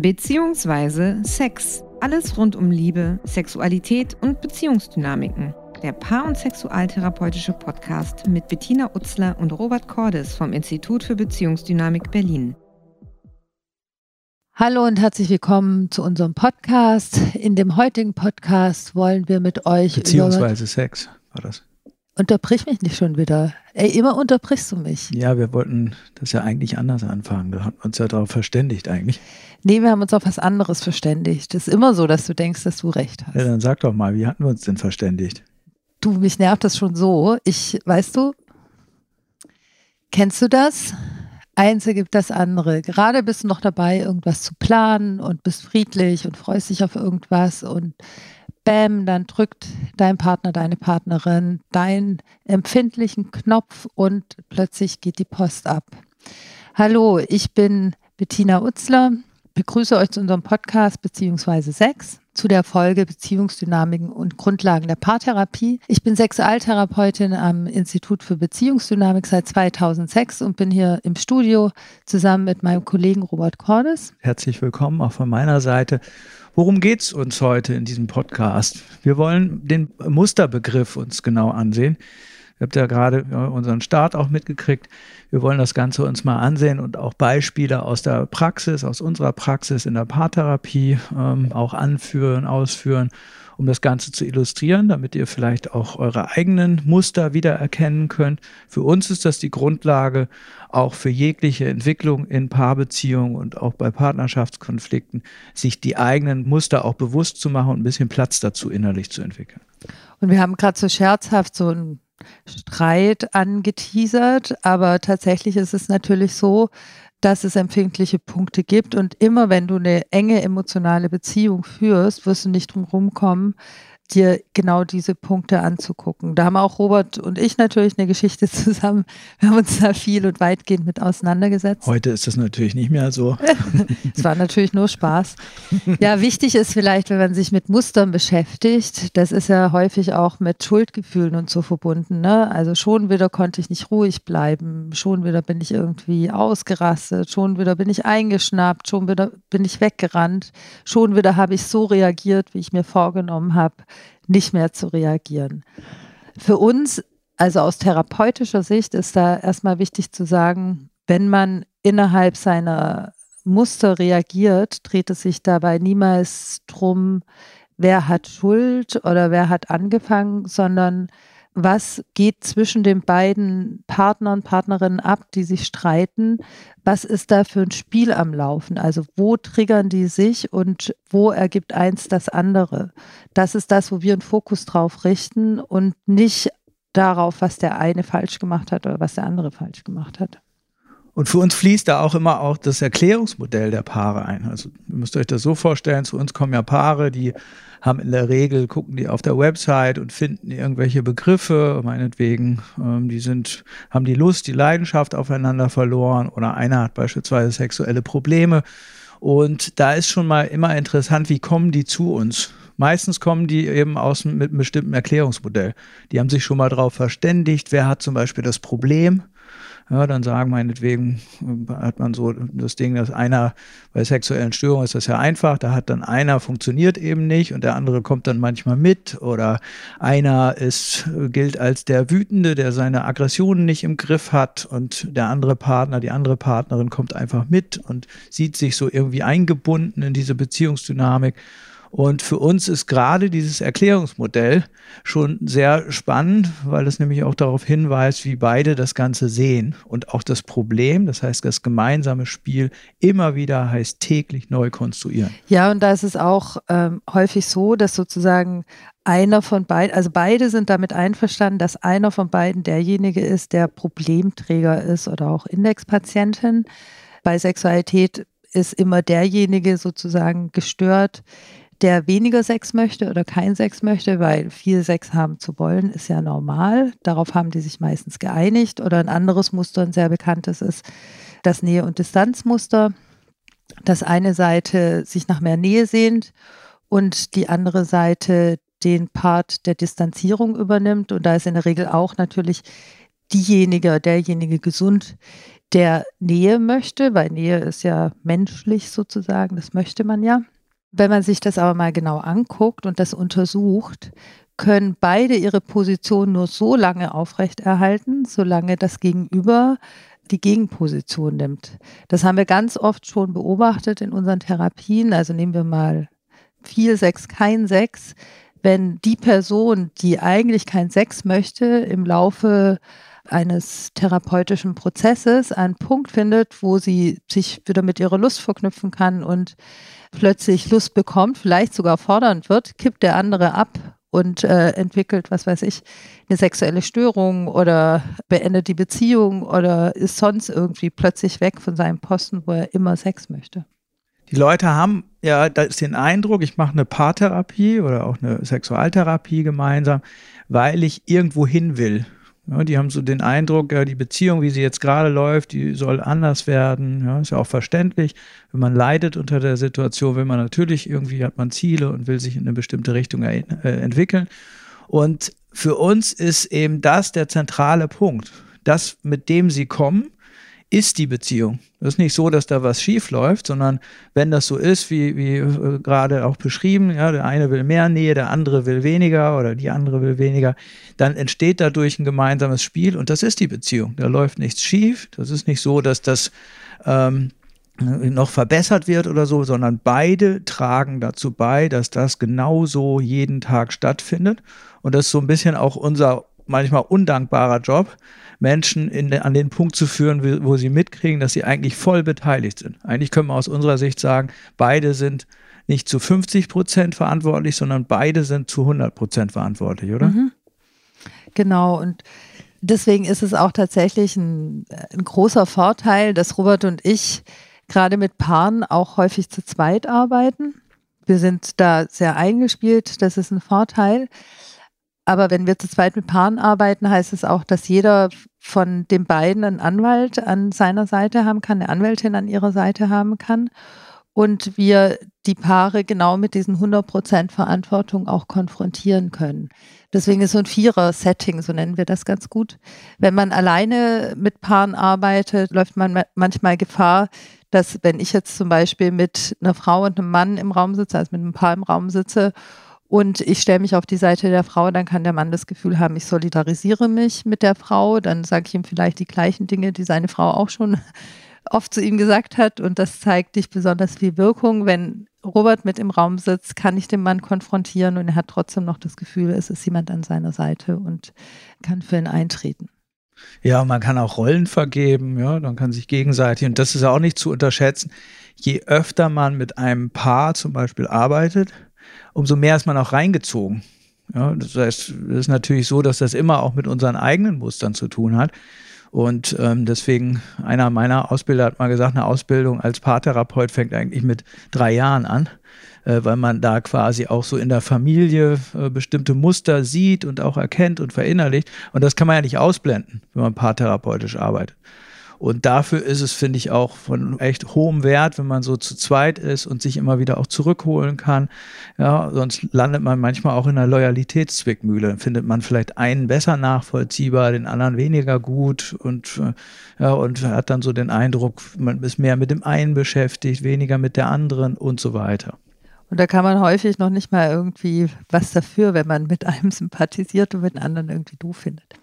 beziehungsweise Sex. Alles rund um Liebe, Sexualität und Beziehungsdynamiken. Der Paar- und Sexualtherapeutische Podcast mit Bettina Utzler und Robert Cordes vom Institut für Beziehungsdynamik Berlin. Hallo und herzlich willkommen zu unserem Podcast. In dem heutigen Podcast wollen wir mit euch beziehungsweise Sex war das. Unterbrich mich nicht schon wieder. Ey, immer unterbrichst du mich. Ja, wir wollten das ja eigentlich anders anfangen. Wir haben uns ja darauf verständigt eigentlich. Nee, wir haben uns auf was anderes verständigt. Es ist immer so, dass du denkst, dass du recht hast. Ja, dann sag doch mal, wie hatten wir uns denn verständigt? Du, mich nervt das schon so. Ich, weißt du, kennst du das? Eins ergibt das andere. Gerade bist du noch dabei, irgendwas zu planen und bist friedlich und freust dich auf irgendwas und bam, dann drückt dein Partner, deine Partnerin deinen empfindlichen Knopf und plötzlich geht die Post ab. Hallo, ich bin Bettina Utzler, begrüße euch zu unserem Podcast beziehungsweise Sex zu der Folge Beziehungsdynamiken und Grundlagen der Paartherapie. Ich bin Sexualtherapeutin am Institut für Beziehungsdynamik seit 2006 und bin hier im Studio zusammen mit meinem Kollegen Robert Cordes. Herzlich willkommen auch von meiner Seite. Worum geht es uns heute in diesem Podcast? Wir wollen den Musterbegriff uns genau ansehen. Ihr habt ja gerade unseren Start auch mitgekriegt. Wir wollen das Ganze uns mal ansehen und auch Beispiele aus der Praxis, aus unserer Praxis in der Paartherapie ähm, auch anführen, ausführen, um das Ganze zu illustrieren, damit ihr vielleicht auch eure eigenen Muster wiedererkennen könnt. Für uns ist das die Grundlage auch für jegliche Entwicklung in Paarbeziehungen und auch bei Partnerschaftskonflikten, sich die eigenen Muster auch bewusst zu machen und ein bisschen Platz dazu innerlich zu entwickeln. Und wir haben gerade so scherzhaft so ein Streit angeteasert, aber tatsächlich ist es natürlich so, dass es empfindliche Punkte gibt. Und immer wenn du eine enge emotionale Beziehung führst, wirst du nicht drum rumkommen, dir genau diese Punkte anzugucken. Da haben auch Robert und ich natürlich eine Geschichte zusammen. Wir haben uns da viel und weitgehend mit auseinandergesetzt. Heute ist das natürlich nicht mehr so. es war natürlich nur Spaß. Ja, wichtig ist vielleicht, wenn man sich mit Mustern beschäftigt, das ist ja häufig auch mit Schuldgefühlen und so verbunden. Ne? Also schon wieder konnte ich nicht ruhig bleiben, schon wieder bin ich irgendwie ausgerastet, schon wieder bin ich eingeschnappt, schon wieder bin ich weggerannt, schon wieder habe ich so reagiert, wie ich mir vorgenommen habe nicht mehr zu reagieren. Für uns, also aus therapeutischer Sicht, ist da erstmal wichtig zu sagen, wenn man innerhalb seiner Muster reagiert, dreht es sich dabei niemals drum, wer hat Schuld oder wer hat angefangen, sondern was geht zwischen den beiden Partnern, Partnerinnen ab, die sich streiten? Was ist da für ein Spiel am Laufen? Also wo triggern die sich und wo ergibt eins das andere? Das ist das, wo wir einen Fokus drauf richten und nicht darauf, was der eine falsch gemacht hat oder was der andere falsch gemacht hat. Und für uns fließt da auch immer auch das Erklärungsmodell der Paare ein. Also ihr müsst euch das so vorstellen, zu uns kommen ja Paare, die haben in der Regel, gucken die auf der Website und finden irgendwelche Begriffe, meinetwegen, ähm, die sind, haben die Lust, die Leidenschaft aufeinander verloren oder einer hat beispielsweise sexuelle Probleme. Und da ist schon mal immer interessant, wie kommen die zu uns? Meistens kommen die eben aus mit einem bestimmten Erklärungsmodell. Die haben sich schon mal darauf verständigt, wer hat zum Beispiel das Problem ja, dann sagen meinetwegen, äh, hat man so das Ding, dass einer bei sexuellen Störungen ist das ja einfach, da hat dann einer funktioniert eben nicht und der andere kommt dann manchmal mit oder einer ist, gilt als der Wütende, der seine Aggressionen nicht im Griff hat und der andere Partner, die andere Partnerin kommt einfach mit und sieht sich so irgendwie eingebunden in diese Beziehungsdynamik. Und für uns ist gerade dieses Erklärungsmodell schon sehr spannend, weil es nämlich auch darauf hinweist, wie beide das Ganze sehen und auch das Problem, das heißt das gemeinsame Spiel, immer wieder heißt täglich neu konstruieren. Ja, und da ist es auch ähm, häufig so, dass sozusagen einer von beiden, also beide sind damit einverstanden, dass einer von beiden derjenige ist, der Problemträger ist oder auch Indexpatientin. Bei Sexualität ist immer derjenige sozusagen gestört, der weniger Sex möchte oder kein Sex möchte, weil viel Sex haben zu wollen, ist ja normal. Darauf haben die sich meistens geeinigt. Oder ein anderes Muster, ein sehr bekanntes, ist das Nähe- und Distanzmuster. Dass eine Seite sich nach mehr Nähe sehnt und die andere Seite den Part der Distanzierung übernimmt. Und da ist in der Regel auch natürlich diejenige, derjenige gesund, der Nähe möchte, weil Nähe ist ja menschlich sozusagen, das möchte man ja. Wenn man sich das aber mal genau anguckt und das untersucht, können beide ihre Position nur so lange aufrechterhalten, solange das Gegenüber die Gegenposition nimmt. Das haben wir ganz oft schon beobachtet in unseren Therapien. Also nehmen wir mal viel Sex, kein Sex. Wenn die Person, die eigentlich kein Sex möchte, im Laufe eines therapeutischen Prozesses einen Punkt findet, wo sie sich wieder mit ihrer Lust verknüpfen kann und plötzlich Lust bekommt, vielleicht sogar fordernd wird, kippt der andere ab und äh, entwickelt, was weiß ich, eine sexuelle Störung oder beendet die Beziehung oder ist sonst irgendwie plötzlich weg von seinem Posten, wo er immer Sex möchte. Die Leute haben ja da ist den Eindruck, ich mache eine Paartherapie oder auch eine Sexualtherapie gemeinsam, weil ich irgendwo hin will. Ja, die haben so den Eindruck, ja, die Beziehung, wie sie jetzt gerade läuft, die soll anders werden. Ja, ist ja auch verständlich. Wenn man leidet unter der Situation, will man natürlich irgendwie, hat man Ziele und will sich in eine bestimmte Richtung äh, entwickeln. Und für uns ist eben das der zentrale Punkt. Das, mit dem sie kommen, ist die Beziehung. Das ist nicht so, dass da was schief läuft, sondern wenn das so ist, wie, wie äh, gerade auch beschrieben, ja, der eine will mehr Nähe, der andere will weniger oder die andere will weniger, dann entsteht dadurch ein gemeinsames Spiel und das ist die Beziehung. Da läuft nichts schief. Das ist nicht so, dass das ähm, noch verbessert wird oder so, sondern beide tragen dazu bei, dass das genauso jeden Tag stattfindet. Und das ist so ein bisschen auch unser manchmal undankbarer Job, Menschen in, an den Punkt zu führen, wo sie mitkriegen, dass sie eigentlich voll beteiligt sind. Eigentlich können wir aus unserer Sicht sagen, beide sind nicht zu 50 Prozent verantwortlich, sondern beide sind zu 100 Prozent verantwortlich, oder? Mhm. Genau. Und deswegen ist es auch tatsächlich ein, ein großer Vorteil, dass Robert und ich gerade mit Paaren auch häufig zu zweit arbeiten. Wir sind da sehr eingespielt, das ist ein Vorteil. Aber wenn wir zu zweit mit Paaren arbeiten, heißt es auch, dass jeder von den beiden einen Anwalt an seiner Seite haben kann, eine Anwältin an ihrer Seite haben kann. Und wir die Paare genau mit diesen 100% Verantwortung auch konfrontieren können. Deswegen ist so ein Vierer-Setting, so nennen wir das ganz gut. Wenn man alleine mit Paaren arbeitet, läuft man manchmal Gefahr, dass wenn ich jetzt zum Beispiel mit einer Frau und einem Mann im Raum sitze, also mit einem Paar im Raum sitze und ich stelle mich auf die Seite der Frau, dann kann der Mann das Gefühl haben, ich solidarisiere mich mit der Frau. Dann sage ich ihm vielleicht die gleichen Dinge, die seine Frau auch schon oft zu ihm gesagt hat. Und das zeigt nicht besonders viel Wirkung. Wenn Robert mit im Raum sitzt, kann ich den Mann konfrontieren und er hat trotzdem noch das Gefühl, es ist jemand an seiner Seite und kann für ihn eintreten. Ja, man kann auch Rollen vergeben, ja, man kann sich gegenseitig, und das ist auch nicht zu unterschätzen, je öfter man mit einem Paar zum Beispiel arbeitet, umso mehr ist man auch reingezogen. Ja, das heißt, es ist natürlich so, dass das immer auch mit unseren eigenen Mustern zu tun hat. Und ähm, deswegen, einer meiner Ausbilder hat mal gesagt, eine Ausbildung als Paartherapeut fängt eigentlich mit drei Jahren an, äh, weil man da quasi auch so in der Familie äh, bestimmte Muster sieht und auch erkennt und verinnerlicht. Und das kann man ja nicht ausblenden, wenn man paartherapeutisch arbeitet. Und dafür ist es, finde ich, auch von echt hohem Wert, wenn man so zu zweit ist und sich immer wieder auch zurückholen kann. Ja, sonst landet man manchmal auch in einer Loyalitätszwickmühle. Dann findet man vielleicht einen besser nachvollziehbar, den anderen weniger gut und, ja, und hat dann so den Eindruck, man ist mehr mit dem einen beschäftigt, weniger mit der anderen und so weiter. Und da kann man häufig noch nicht mal irgendwie was dafür, wenn man mit einem sympathisiert und mit anderen irgendwie doof findet.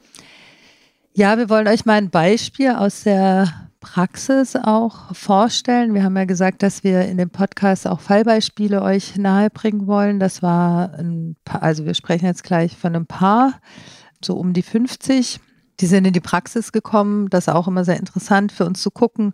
Ja, wir wollen euch mal ein Beispiel aus der Praxis auch vorstellen. Wir haben ja gesagt, dass wir in dem Podcast auch Fallbeispiele euch nahebringen wollen. Das war ein Paar, also wir sprechen jetzt gleich von einem Paar, so um die 50. Die sind in die Praxis gekommen. Das ist auch immer sehr interessant für uns zu gucken,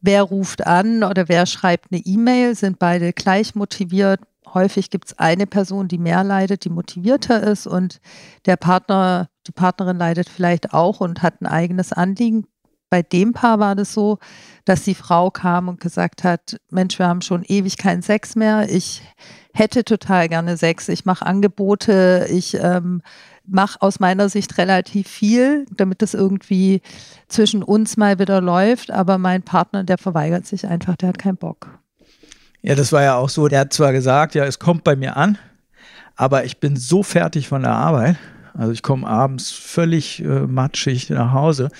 wer ruft an oder wer schreibt eine E-Mail. Sind beide gleich motiviert? Häufig gibt es eine Person, die mehr leidet, die motivierter ist und der Partner die Partnerin leidet vielleicht auch und hat ein eigenes Anliegen. Bei dem Paar war das so, dass die Frau kam und gesagt hat, Mensch, wir haben schon ewig keinen Sex mehr. Ich hätte total gerne Sex. Ich mache Angebote. Ich ähm, mache aus meiner Sicht relativ viel, damit das irgendwie zwischen uns mal wieder läuft. Aber mein Partner, der verweigert sich einfach, der hat keinen Bock. Ja, das war ja auch so. Der hat zwar gesagt, ja, es kommt bei mir an, aber ich bin so fertig von der Arbeit Also ich komme abends völlig äh, matschig nach Hause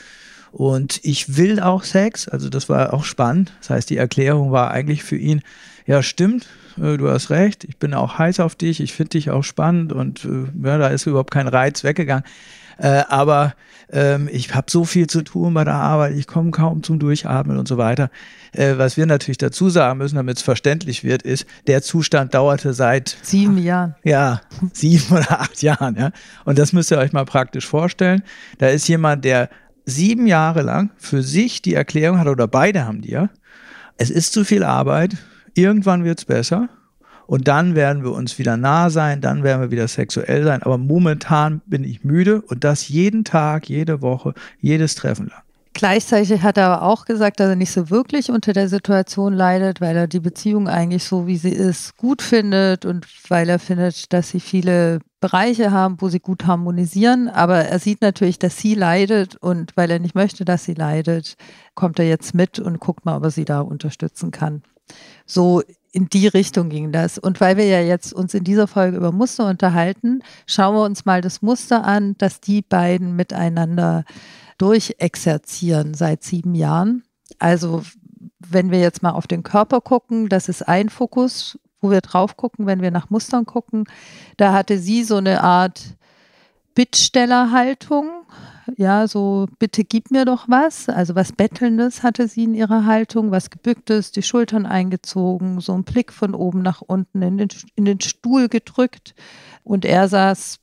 und ich will auch Sex. Also das war auch spannend. Das heißt, die Erklärung war eigentlich für ihn, ja stimmt, äh, du hast recht, ich bin auch heiß auf dich, ich finde dich auch spannend und äh, ja, da ist überhaupt kein Reiz weggegangen. Äh, aber ähm, ich habe so viel zu tun bei der Arbeit, ich komme kaum zum Durchatmen und so weiter. Äh, was wir natürlich dazu sagen müssen, damit es verständlich wird, ist, der Zustand dauerte seit sieben Jahren. Ja, sieben oder acht Jahren. Ja. Und das müsst ihr euch mal praktisch vorstellen. Da ist jemand, der sieben Jahre lang für sich die Erklärung hat, oder beide haben die ja, es ist zu viel Arbeit, irgendwann wird es besser und dann werden wir uns wieder nah sein, dann werden wir wieder sexuell sein. Aber momentan bin ich müde und das jeden Tag, jede Woche, jedes Treffen lang. Gleichzeitig hat er aber auch gesagt, dass er nicht so wirklich unter der Situation leidet, weil er die Beziehung eigentlich so, wie sie ist, gut findet und weil er findet, dass sie viele Bereiche haben, wo sie gut harmonisieren. Aber er sieht natürlich, dass sie leidet und weil er nicht möchte, dass sie leidet, kommt er jetzt mit und guckt mal, ob er sie da unterstützen kann. So in die Richtung ging das. Und weil wir ja jetzt uns in dieser Folge über Muster unterhalten, schauen wir uns mal das Muster an, dass die beiden miteinander durchexerzieren seit sieben Jahren. Also wenn wir jetzt mal auf den Körper gucken, das ist ein Fokus, wo wir drauf gucken, wenn wir nach Mustern gucken. Da hatte sie so eine Art Bittstellerhaltung ja, so bitte gib mir doch was. Also was Bettelndes hatte sie in ihrer Haltung, was Gebücktes, die Schultern eingezogen, so ein Blick von oben nach unten in den, in den Stuhl gedrückt. Und er saß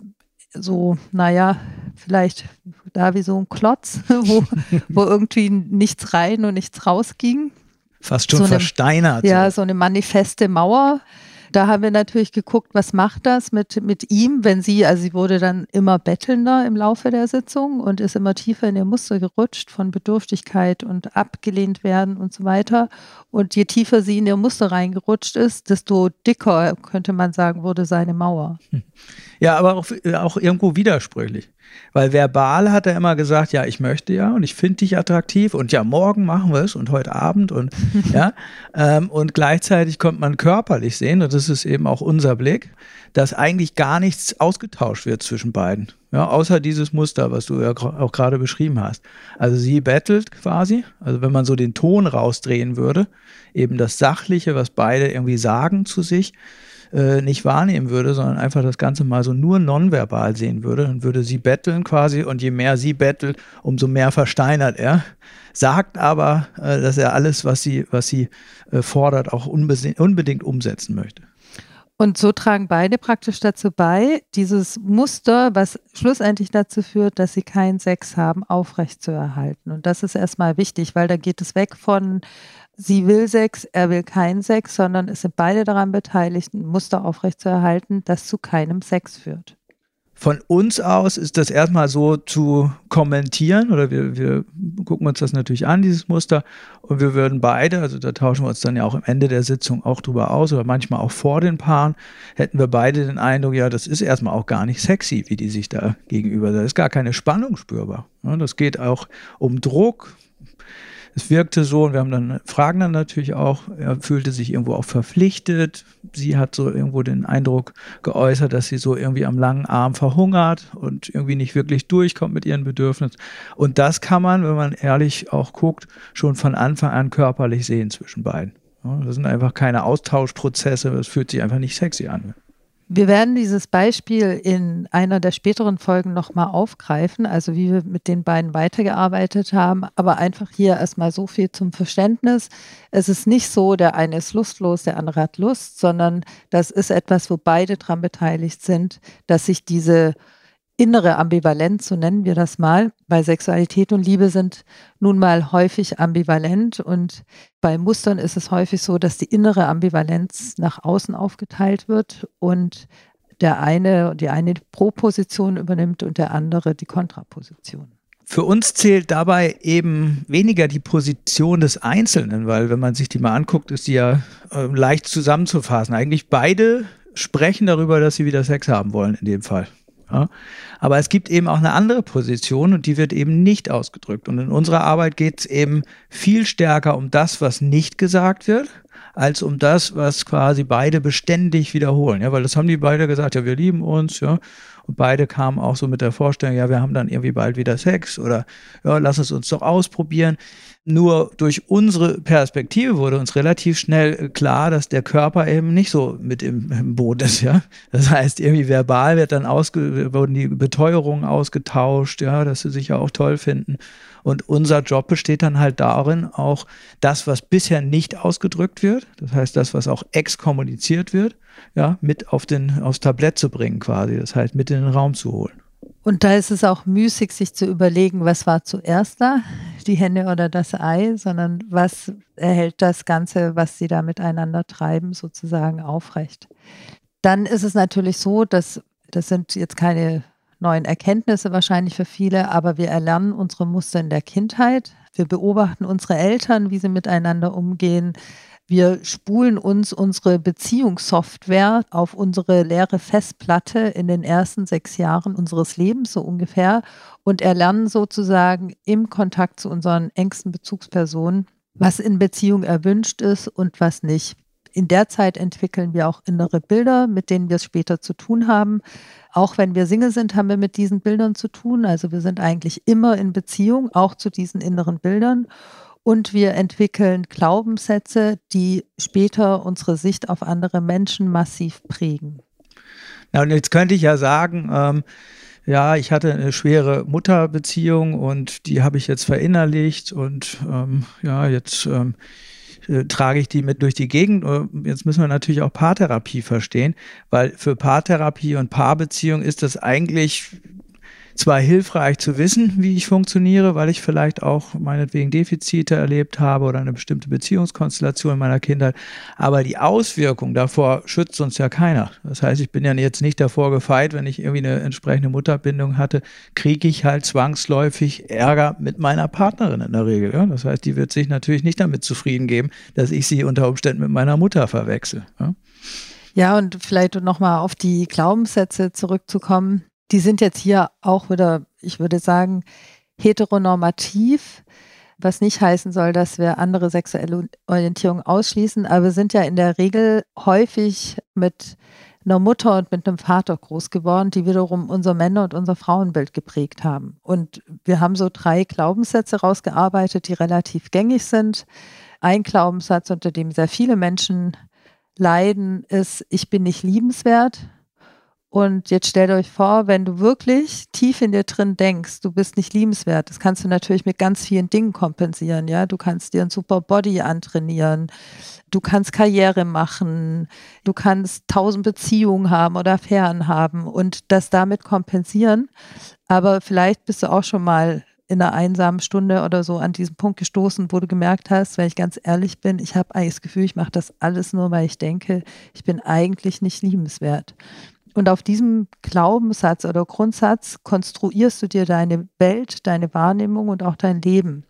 so, naja, vielleicht da wie so ein Klotz, wo, wo irgendwie nichts rein und nichts rausging. Fast schon so versteinert. Eine, ja, so eine manifeste Mauer. Da haben wir natürlich geguckt, was macht das mit, mit ihm, wenn sie, also sie wurde dann immer bettelnder im Laufe der Sitzung und ist immer tiefer in ihr Muster gerutscht von Bedürftigkeit und abgelehnt werden und so weiter. Und je tiefer sie in ihr Muster reingerutscht ist, desto dicker, könnte man sagen, wurde seine Mauer. Ja, aber auch, auch irgendwo widersprüchlich. Weil verbal hat er immer gesagt, ja, ich möchte ja und ich finde dich attraktiv und ja, morgen machen wir es und heute Abend und ja. Ähm, und gleichzeitig kommt man körperlich sehen, und das ist eben auch unser Blick, dass eigentlich gar nichts ausgetauscht wird zwischen beiden. Ja, außer dieses Muster, was du ja auch gerade beschrieben hast. Also sie bettelt quasi, also wenn man so den Ton rausdrehen würde, eben das Sachliche, was beide irgendwie sagen zu sich, äh, nicht wahrnehmen würde, sondern einfach das Ganze mal so nur nonverbal sehen würde, dann würde sie betteln quasi und je mehr sie bettelt, umso mehr versteinert er. Sagt aber, äh, dass er alles, was sie, was sie äh, fordert, auch unbedingt umsetzen möchte. Und so tragen beide praktisch dazu bei, dieses Muster, was schlussendlich dazu führt, dass sie keinen Sex haben, aufrechtzuerhalten. Und das ist erstmal wichtig, weil da geht es weg von sie will Sex, er will keinen Sex, sondern es sind beide daran beteiligt, ein Muster aufrechtzuerhalten, das zu keinem Sex führt. Von uns aus ist das erstmal so zu kommentieren oder wir, wir gucken uns das natürlich an, dieses Muster, und wir würden beide, also da tauschen wir uns dann ja auch am Ende der Sitzung auch drüber aus oder manchmal auch vor den Paaren, hätten wir beide den Eindruck, ja, das ist erstmal auch gar nicht sexy, wie die sich da gegenüber, da ist gar keine Spannung spürbar. Das geht auch um Druck, es wirkte so und wir haben dann fragen dann natürlich auch, er fühlte sich irgendwo auch verpflichtet. Sie hat so irgendwo den Eindruck geäußert, dass sie so irgendwie am langen Arm verhungert und irgendwie nicht wirklich durchkommt mit ihren Bedürfnissen. Und das kann man, wenn man ehrlich auch guckt, schon von Anfang an körperlich sehen zwischen beiden. das sind einfach keine Austauschprozesse, das fühlt sich einfach nicht sexy an. Wir werden dieses Beispiel in einer der späteren Folgen nochmal aufgreifen, also wie wir mit den beiden weitergearbeitet haben, aber einfach hier erstmal so viel zum Verständnis. Es ist nicht so, der eine ist lustlos, der andere hat Lust, sondern das ist etwas, wo beide daran beteiligt sind, dass sich diese innere Ambivalenz, so nennen wir das mal, weil Sexualität und Liebe sind nun mal häufig ambivalent und bei Mustern ist es häufig so, dass die innere Ambivalenz nach außen aufgeteilt wird und der eine, die eine Pro-Position übernimmt und der andere die Kontraposition. Für uns zählt dabei eben weniger die Position des Einzelnen, weil wenn man sich die mal anguckt, ist die ja äh, leicht zusammenzufassen. Eigentlich beide sprechen darüber, dass sie wieder Sex haben wollen in dem Fall. Ja? Aber es gibt eben auch eine andere Position und die wird eben nicht ausgedrückt. Und in unserer Arbeit geht es eben viel stärker um das, was nicht gesagt wird als um das, was quasi beide beständig wiederholen. Ja, weil das haben die beide gesagt, ja, wir lieben uns, ja. Und beide kamen auch so mit der Vorstellung, ja, wir haben dann irgendwie bald wieder Sex oder ja, lass es uns doch ausprobieren. Nur durch unsere Perspektive wurde uns relativ schnell klar, dass der Körper eben nicht so mit im, im Boot ist, ja. Das heißt, irgendwie verbal wird dann ausge, wurden die Beteuerungen ausgetauscht, ja, dass sie sich ja auch toll finden. Und unser Job besteht dann halt darin, auch das, was bisher nicht ausgedrückt wird, das heißt das, was auch exkommuniziert wird, ja, mit auf den, aufs Tablett zu bringen quasi, das heißt mit in den Raum zu holen. Und da ist es auch müßig, sich zu überlegen, was war zuerst da, die Henne oder das Ei, sondern was erhält das Ganze, was sie da miteinander treiben, sozusagen aufrecht. Dann ist es natürlich so, dass das sind jetzt keine neuen Erkenntnisse wahrscheinlich für viele, aber wir erlernen unsere Muster in der Kindheit. Wir beobachten unsere Eltern, wie sie miteinander umgehen. Wir spulen uns unsere Beziehungssoftware auf unsere leere Festplatte in den ersten sechs Jahren unseres Lebens so ungefähr und erlernen sozusagen im Kontakt zu unseren engsten Bezugspersonen, was in Beziehung erwünscht ist und was nicht. In der Zeit entwickeln wir auch innere Bilder, mit denen wir es später zu tun haben. Auch wenn wir Single sind, haben wir mit diesen Bildern zu tun. Also wir sind eigentlich immer in Beziehung, auch zu diesen inneren Bildern. Und wir entwickeln Glaubenssätze, die später unsere Sicht auf andere Menschen massiv prägen. Ja, und jetzt könnte ich ja sagen, ähm, ja, ich hatte eine schwere Mutterbeziehung und die habe ich jetzt verinnerlicht und ähm, ja, jetzt ähm, äh, trage ich die mit durch die Gegend. Jetzt müssen wir natürlich auch Paartherapie verstehen, weil für Paartherapie und Paarbeziehung ist das eigentlich zwar hilfreich zu wissen, wie ich funktioniere, weil ich vielleicht auch meinetwegen Defizite erlebt habe oder eine bestimmte Beziehungskonstellation in meiner Kindheit, aber die Auswirkung davor schützt uns ja keiner. Das heißt, ich bin ja jetzt nicht davor gefeit, wenn ich irgendwie eine entsprechende Mutterbindung hatte, kriege ich halt zwangsläufig Ärger mit meiner Partnerin in der Regel. Ja? Das heißt, die wird sich natürlich nicht damit zufrieden geben, dass ich sie unter Umständen mit meiner Mutter verwechsel. Ja? Ja, und vielleicht nochmal auf die Glaubenssätze zurückzukommen die sind jetzt hier auch wieder, ich würde sagen, heteronormativ, was nicht heißen soll, dass wir andere sexuelle Orientierung ausschließen, aber wir sind ja in der Regel häufig mit einer Mutter und mit einem Vater groß geworden, die wiederum unser Männer- und unser Frauenbild geprägt haben. Und wir haben so drei Glaubenssätze rausgearbeitet, die relativ gängig sind. Ein Glaubenssatz, unter dem sehr viele Menschen leiden, ist, ich bin nicht liebenswert. Und jetzt stellt euch vor, wenn du wirklich tief in dir drin denkst, du bist nicht liebenswert, das kannst du natürlich mit ganz vielen Dingen kompensieren, ja. Du kannst dir ein super Body antrainieren, du kannst Karriere machen, du kannst tausend Beziehungen haben oder Affären haben und das damit kompensieren. Aber vielleicht bist du auch schon mal in einer einsamen Stunde oder so an diesen Punkt gestoßen, wo du gemerkt hast, wenn ich ganz ehrlich bin, ich habe eigentlich das Gefühl, ich mache das alles nur, weil ich denke, ich bin eigentlich nicht liebenswert. Und auf diesem Glaubenssatz oder Grundsatz konstruierst du dir deine Welt, deine Wahrnehmung und auch dein Leben.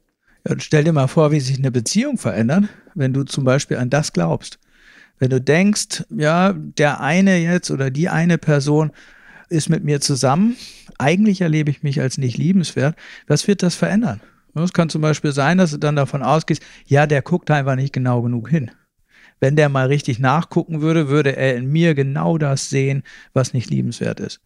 Ja, und stell dir mal vor, wie sich eine Beziehung verändert, wenn du zum Beispiel an das glaubst. Wenn du denkst, ja, der eine jetzt oder die eine Person ist mit mir zusammen, eigentlich erlebe ich mich als nicht liebenswert, was wird das verändern? Es kann zum Beispiel sein, dass du dann davon ausgehst, ja, der guckt einfach nicht genau genug hin wenn der mal richtig nachgucken würde, würde er in mir genau das sehen, was nicht liebenswert ist.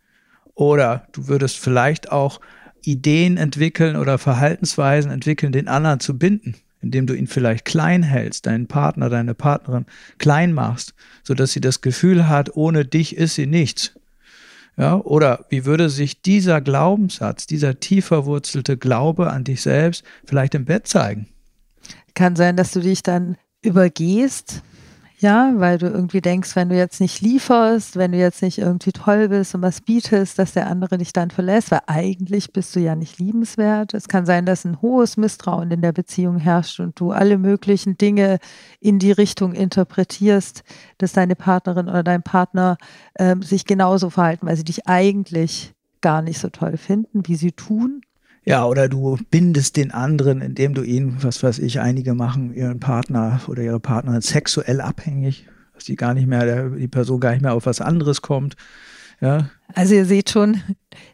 Oder du würdest vielleicht auch Ideen entwickeln oder Verhaltensweisen entwickeln, den anderen zu binden, indem du ihn vielleicht klein hältst, deinen Partner, deine Partnerin klein machst, sodass sie das Gefühl hat, ohne dich ist sie nichts. Ja, oder wie würde sich dieser Glaubenssatz, dieser tief verwurzelte Glaube an dich selbst vielleicht im Bett zeigen? Kann sein, dass du dich dann übergehst, ja, weil du irgendwie denkst, wenn du jetzt nicht lieferst, wenn du jetzt nicht irgendwie toll bist und was bietest, dass der andere dich dann verlässt, weil eigentlich bist du ja nicht liebenswert. Es kann sein, dass ein hohes Misstrauen in der Beziehung herrscht und du alle möglichen Dinge in die Richtung interpretierst, dass deine Partnerin oder dein Partner äh, sich genauso verhalten, weil sie dich eigentlich gar nicht so toll finden, wie sie tun. Ja, oder du bindest den anderen, indem du ihn, was weiß ich, einige machen ihren Partner oder ihre Partnerin sexuell abhängig, dass die gar nicht mehr, die Person gar nicht mehr auf was anderes kommt. Ja. Also ihr seht schon,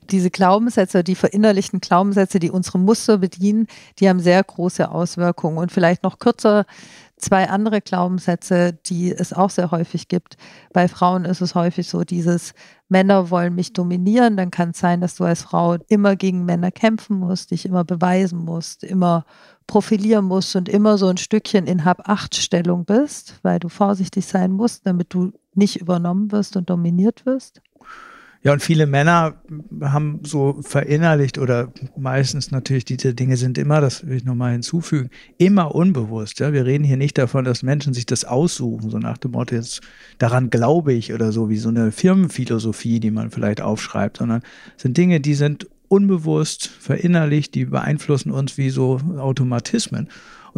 diese Glaubenssätze, die verinnerlichten Glaubenssätze, die unsere Muster bedienen, die haben sehr große Auswirkungen. Und vielleicht noch kürzer zwei andere Glaubenssätze, die es auch sehr häufig gibt. Bei Frauen ist es häufig so, dieses Männer wollen mich dominieren, dann kann es sein, dass du als Frau immer gegen Männer kämpfen musst, dich immer beweisen musst, immer profilieren musst und immer so ein Stückchen in Hab-Acht-Stellung bist, weil du vorsichtig sein musst, damit du nicht übernommen wirst und dominiert wirst. Ja, und viele Männer haben so verinnerlicht oder meistens natürlich diese Dinge sind immer, das will ich nochmal hinzufügen, immer unbewusst. Ja, wir reden hier nicht davon, dass Menschen sich das aussuchen, so nach dem Motto, jetzt daran glaube ich oder so, wie so eine Firmenphilosophie, die man vielleicht aufschreibt, sondern sind Dinge, die sind unbewusst verinnerlicht, die beeinflussen uns wie so Automatismen.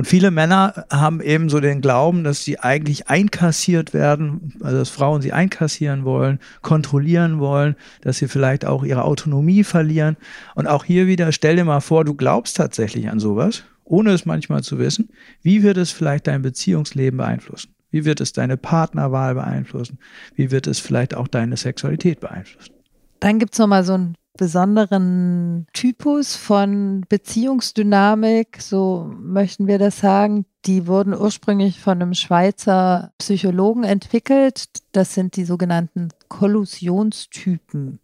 Und viele Männer haben eben so den Glauben, dass sie eigentlich einkassiert werden, also dass Frauen sie einkassieren wollen, kontrollieren wollen, dass sie vielleicht auch ihre Autonomie verlieren. Und auch hier wieder, stell dir mal vor, du glaubst tatsächlich an sowas, ohne es manchmal zu wissen. Wie wird es vielleicht dein Beziehungsleben beeinflussen? Wie wird es deine Partnerwahl beeinflussen? Wie wird es vielleicht auch deine Sexualität beeinflussen? Dann gibt es nochmal so ein besonderen Typus von Beziehungsdynamik, so möchten wir das sagen. Die wurden ursprünglich von einem Schweizer Psychologen entwickelt. Das sind die sogenannten Kollusionstypen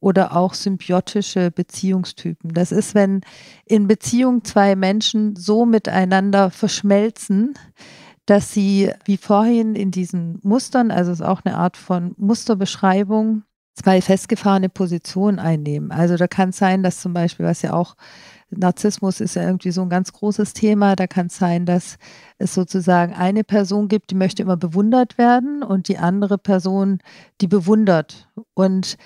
oder auch symbiotische Beziehungstypen. Das ist, wenn in Beziehung zwei Menschen so miteinander verschmelzen, dass sie wie vorhin in diesen Mustern, also es ist auch eine Art von Musterbeschreibung, zwei festgefahrene Positionen einnehmen. Also da kann es sein, dass zum Beispiel, was ja auch Narzissmus ist ja irgendwie so ein ganz großes Thema. Da kann es sein, dass es sozusagen eine Person gibt, die möchte immer bewundert werden und die andere Person, die bewundert. Und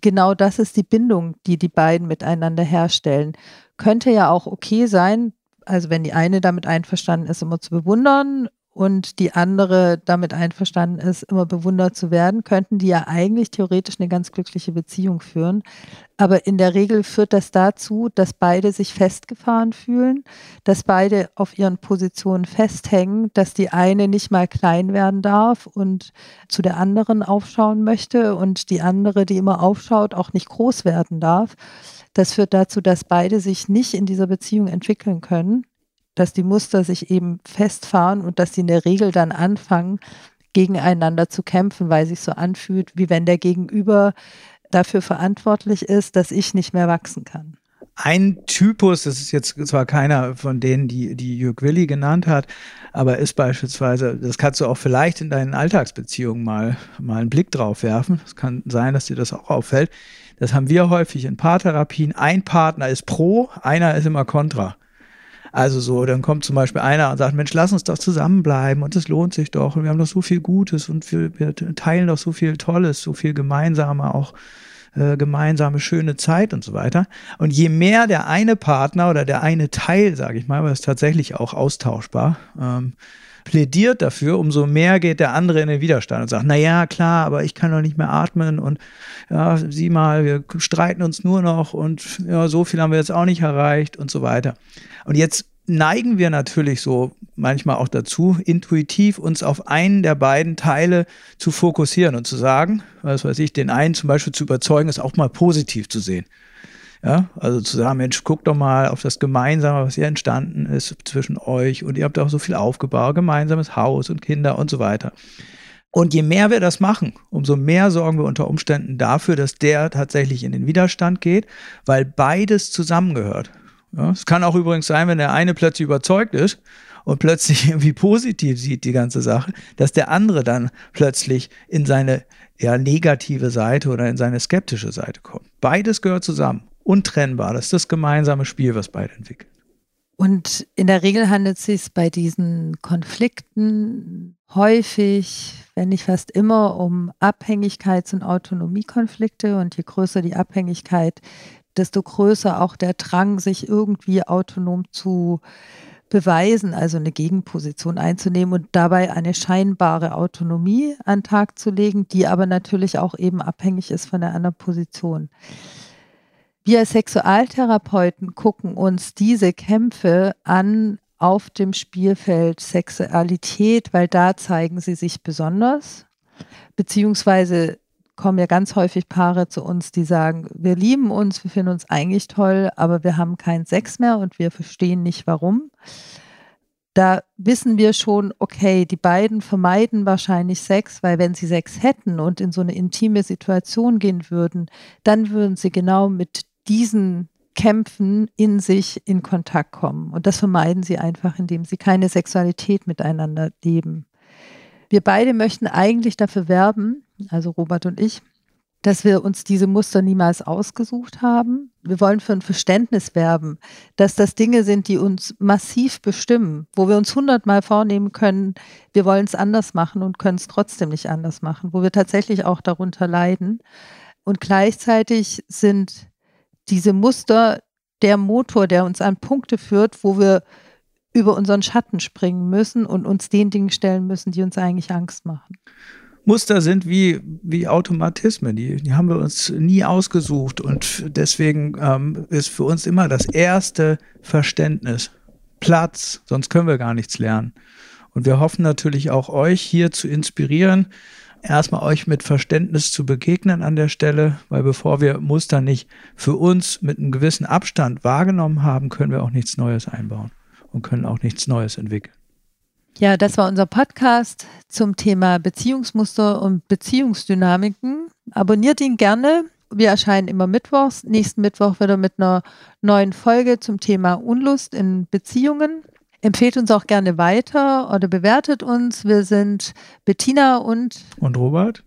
genau das ist die Bindung, die die beiden miteinander herstellen. Könnte ja auch okay sein, also wenn die eine damit einverstanden ist, immer zu bewundern und die andere damit einverstanden ist, immer bewundert zu werden, könnten die ja eigentlich theoretisch eine ganz glückliche Beziehung führen. Aber in der Regel führt das dazu, dass beide sich festgefahren fühlen, dass beide auf ihren Positionen festhängen, dass die eine nicht mal klein werden darf und zu der anderen aufschauen möchte und die andere, die immer aufschaut, auch nicht groß werden darf. Das führt dazu, dass beide sich nicht in dieser Beziehung entwickeln können dass die Muster sich eben festfahren und dass sie in der Regel dann anfangen, gegeneinander zu kämpfen, weil sich so anfühlt, wie wenn der Gegenüber dafür verantwortlich ist, dass ich nicht mehr wachsen kann. Ein Typus, das ist jetzt zwar keiner von denen, die, die Jörg Willi genannt hat, aber ist beispielsweise, das kannst du auch vielleicht in deinen Alltagsbeziehungen mal, mal einen Blick drauf werfen. Es kann sein, dass dir das auch auffällt. Das haben wir häufig in Paartherapien. Ein Partner ist pro, einer ist immer kontra. Also so, dann kommt zum Beispiel einer und sagt, Mensch, lass uns doch zusammenbleiben und es lohnt sich doch und wir haben doch so viel Gutes und wir, wir teilen doch so viel Tolles, so viel gemeinsame, auch äh, gemeinsame schöne Zeit und so weiter. Und je mehr der eine Partner oder der eine Teil, sage ich mal, weil es tatsächlich auch austauschbar, ähm, plädiert dafür, umso mehr geht der andere in den Widerstand und sagt, na ja, klar, aber ich kann doch nicht mehr atmen und ja, sieh mal, wir streiten uns nur noch und ja, so viel haben wir jetzt auch nicht erreicht und so weiter. Und jetzt neigen wir natürlich so manchmal auch dazu, intuitiv uns auf einen der beiden Teile zu fokussieren und zu sagen, was weiß ich, den einen zum Beispiel zu überzeugen, es auch mal positiv zu sehen. Ja, also zu sagen, Mensch, guck doch mal auf das Gemeinsame, was hier entstanden ist zwischen euch und ihr habt auch so viel aufgebaut, gemeinsames Haus und Kinder und so weiter. Und je mehr wir das machen, umso mehr sorgen wir unter Umständen dafür, dass der tatsächlich in den Widerstand geht, weil beides zusammengehört. Ja, es kann auch übrigens sein, wenn der eine plötzlich überzeugt ist und plötzlich irgendwie positiv sieht die ganze Sache, dass der andere dann plötzlich in seine eher negative Seite oder in seine skeptische Seite kommt. Beides gehört zusammen, untrennbar. Das ist das gemeinsame Spiel, was beide entwickeln. Und in der Regel handelt es sich bei diesen Konflikten häufig, wenn nicht fast immer, um Abhängigkeits- und Autonomiekonflikte. Und je größer die Abhängigkeit, desto größer auch der Drang, sich irgendwie autonom zu beweisen, also eine Gegenposition einzunehmen und dabei eine scheinbare Autonomie an den Tag zu legen, die aber natürlich auch eben abhängig ist von der anderen Position. Wir Sexualtherapeuten gucken uns diese Kämpfe an auf dem Spielfeld Sexualität, weil da zeigen sie sich besonders, beziehungsweise kommen ja ganz häufig Paare zu uns, die sagen, wir lieben uns, wir finden uns eigentlich toll, aber wir haben keinen Sex mehr und wir verstehen nicht warum. da wissen wir schon, okay, die beiden vermeiden wahrscheinlich Sex, weil wenn sie Sex hätten und in so eine intime Situation gehen würden, dann würden sie genau mit diesen Kämpfen in sich in Kontakt kommen. Und das vermeiden sie einfach, indem sie keine Sexualität miteinander leben. Wir beide möchten eigentlich dafür werben, also Robert und ich, dass wir uns diese Muster niemals ausgesucht haben. Wir wollen für ein Verständnis werben, dass das Dinge sind, die uns massiv bestimmen, wo wir uns hundertmal vornehmen können, wir wollen es anders machen und können es trotzdem nicht anders machen, wo wir tatsächlich auch darunter leiden. Und gleichzeitig sind diese Muster der Motor, der uns an Punkte führt, wo wir über unseren Schatten springen müssen und uns den Dingen stellen müssen, die uns eigentlich Angst machen. Muster sind wie, wie Automatismen, die, die haben wir uns nie ausgesucht und deswegen ähm, ist für uns immer das erste Verständnis Platz, sonst können wir gar nichts lernen. Und wir hoffen natürlich auch euch hier zu inspirieren, erstmal euch mit Verständnis zu begegnen an der Stelle, weil bevor wir Muster nicht für uns mit einem gewissen Abstand wahrgenommen haben, können wir auch nichts Neues einbauen und können auch nichts Neues entwickeln. Ja, das war unser Podcast zum Thema Beziehungsmuster und Beziehungsdynamiken. Abonniert ihn gerne. Wir erscheinen immer mittwochs. Nächsten Mittwoch wieder mit einer neuen Folge zum Thema Unlust in Beziehungen. Empfehlt uns auch gerne weiter oder bewertet uns. Wir sind Bettina und und Robert.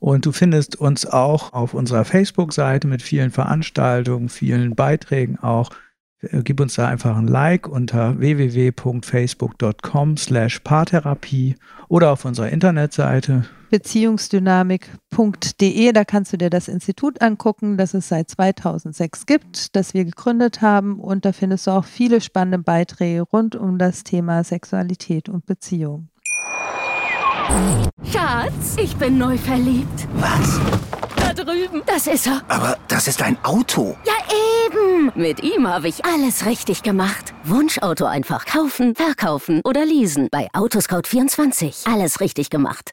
Und du findest uns auch auf unserer Facebook-Seite mit vielen Veranstaltungen, vielen Beiträgen auch. Äh, gib uns da einfach ein Like unter www.facebook.com slash Paartherapie oder auf unserer Internetseite beziehungsdynamik.de. Da kannst du dir das Institut angucken, das es seit 2006 gibt, das wir gegründet haben. Und da findest du auch viele spannende Beiträge rund um das Thema Sexualität und Beziehung. Schatz, ich bin neu verliebt. Was? Da drüben. Das ist er. Aber das ist ein Auto. Ja, eben. Mit ihm habe ich alles richtig gemacht. Wunschauto einfach kaufen, verkaufen oder leasen. Bei Autoscout24. Alles richtig gemacht.